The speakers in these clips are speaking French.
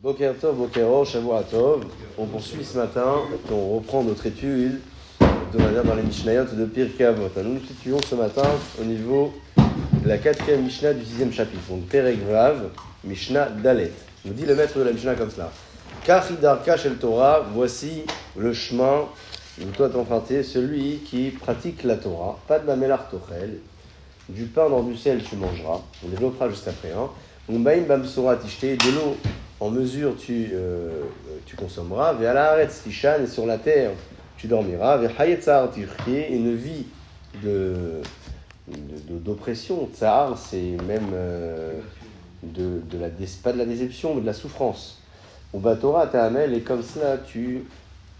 Boker Tov, Bokero, Tov. On poursuit ce matin, on reprend notre étude de manière dans les Mishnayot de Pirkei Avot. Nous nous situons ce matin au niveau de la quatrième Mishnah du sixième chapitre. Donc Perek Vav, Mishnah Dalet. Nous dit le maître de la Mishnah comme cela. Kachidarka Shel Torah, voici le chemin où toi t'emprunter, celui qui pratique la Torah. Pas de la tochel, du pain dans du sel tu mangeras. On développera juste après. Hein. Bamsora tishte, de l'eau en mesure tu, euh, tu consommeras. Et sur la terre tu dormiras. Tirchie, une vie de d'oppression. Tsar, c'est même euh, de, de la, pas de la déception, mais de la souffrance. Au Torah ta'amel, et comme cela, tu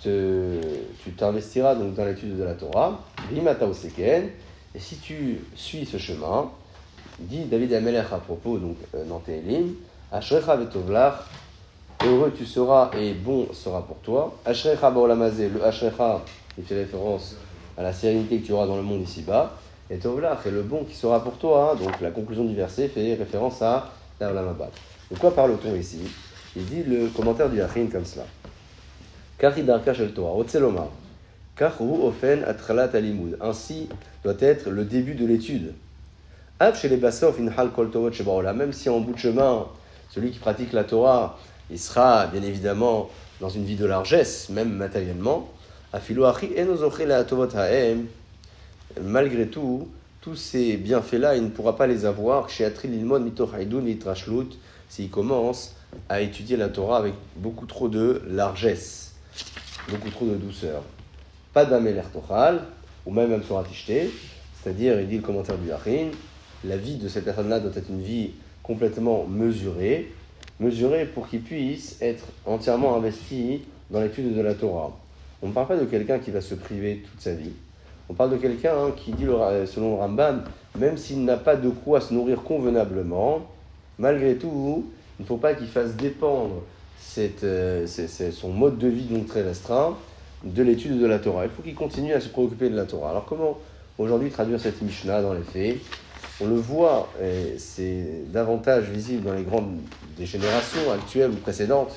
te, tu t'investiras dans l'étude de la Torah. Et si tu suis ce chemin, dit David Amelech à propos, donc euh, dans Télim, Ashrecha heureux tu seras et bon sera pour toi. Ashrecha baolamazé, le Ashrecha, il fait référence à la sérénité que tu auras dans le monde ici-bas. Et tovlach est le bon qui sera pour toi. Hein. donc la conclusion du verset fait référence à l'Arlamabat. De quoi parle-t-on ici? Il dit le commentaire du Yachin comme cela. Ainsi doit être le début de l'étude. Même si en bout de chemin, celui qui pratique la Torah, il sera bien évidemment dans une vie de largesse, même matériellement. Malgré tout, tous ces bienfaits-là, il ne pourra pas les avoir. S'il commence à étudier la Torah avec beaucoup trop de largesse, beaucoup trop de douceur. Pas d'ameler tochal, ou même même sur c'est-à-dire, il dit le commentaire du Harin, la vie de cette personne-là doit être une vie complètement mesurée, mesurée pour qu'il puisse être entièrement investi dans l'étude de la Torah. On ne parle pas de quelqu'un qui va se priver toute sa vie. On parle de quelqu'un hein, qui dit, selon le Ramban, même s'il n'a pas de quoi se nourrir convenablement, malgré tout, il ne faut pas qu'il fasse dépendre euh, son mode de vie donc très restreint de l'étude de la Torah. Il faut qu'il continue à se préoccuper de la Torah. Alors comment aujourd'hui traduire cette Mishnah dans les faits? On le voit, c'est davantage visible dans les grandes des générations actuelles ou précédentes.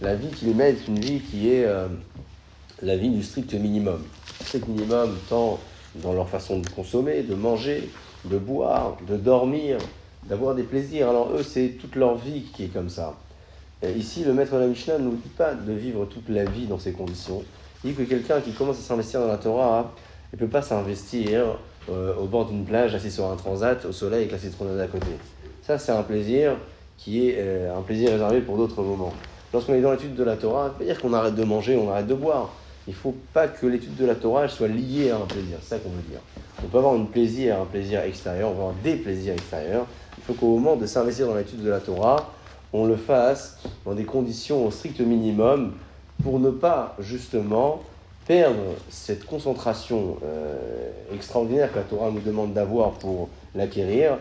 La vie qu'ils mettent, une vie qui est euh, la vie du strict minimum. Strict minimum tant dans leur façon de consommer, de manger, de boire, de dormir, d'avoir des plaisirs. Alors eux, c'est toute leur vie qui est comme ça. ici, le maître de la Mishnah ne nous dit pas de vivre toute la vie dans ces conditions. Il dit que quelqu'un qui commence à s'investir dans la Torah, il ne peut pas s'investir euh, au bord d'une plage, assis sur un transat, au soleil, avec la citronnade à côté. Ça, c'est un plaisir qui est euh, un plaisir réservé pour d'autres moments. Lorsqu'on est dans l'étude de la Torah, ça veut dire qu'on arrête de manger, on arrête de boire. Il ne faut pas que l'étude de la Torah soit liée à un plaisir. C'est ça qu'on veut dire. On peut avoir un plaisir, un plaisir extérieur, on peut avoir des plaisirs extérieurs. Il faut qu'au moment de s'investir dans l'étude de la Torah, on le fasse dans des conditions au strict minimum pour ne pas justement perdre cette concentration euh, extraordinaire que la Torah nous demande d'avoir pour l'acquérir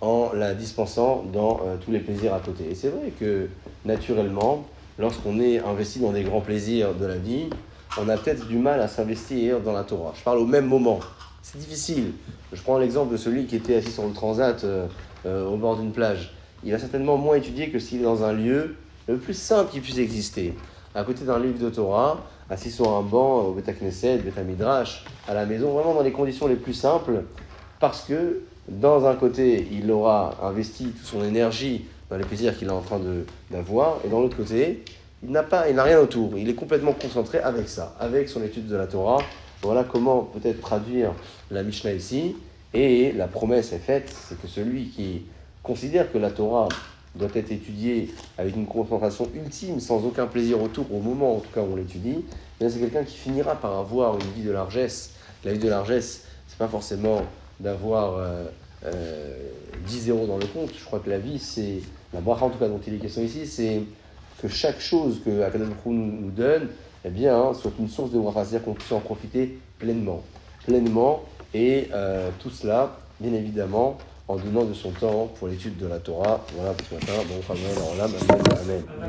en la dispensant dans euh, tous les plaisirs à côté. Et c'est vrai que naturellement, lorsqu'on est investi dans des grands plaisirs de la vie, on a peut-être du mal à s'investir dans la Torah. Je parle au même moment. C'est difficile. Je prends l'exemple de celui qui était assis sur le transat euh, au bord d'une plage. Il a certainement moins étudié que s'il est dans un lieu le plus simple qui puisse exister à côté d'un livre de Torah, assis sur un banc au Beta Knesset, Beta Midrash, à la maison, vraiment dans les conditions les plus simples, parce que dans un côté, il aura investi toute son énergie dans les plaisirs qu'il est en train d'avoir, et dans l'autre côté, il n'a il n'a rien autour. Il est complètement concentré avec ça, avec son étude de la Torah. Voilà comment peut-être traduire la Mishnah ici. Et la promesse est faite, c'est que celui qui considère que la Torah doit être étudié avec une concentration ultime, sans aucun plaisir autour, au moment en tout cas où on l'étudie, c'est quelqu'un qui finira par avoir une vie de largesse. La vie de largesse, c'est pas forcément d'avoir euh, euh, 10 euros dans le compte. Je crois que la vie, c'est, la bracha en tout cas dont il est question ici, c'est que chaque chose que Akadosh nous, nous donne, eh bien, hein, soit une source de bracha, c'est-à-dire qu'on puisse en profiter pleinement. Pleinement, et euh, tout cela, bien évidemment, en donnant de son temps pour l'étude de la Torah. Voilà pour ce matin. Bon, Amen.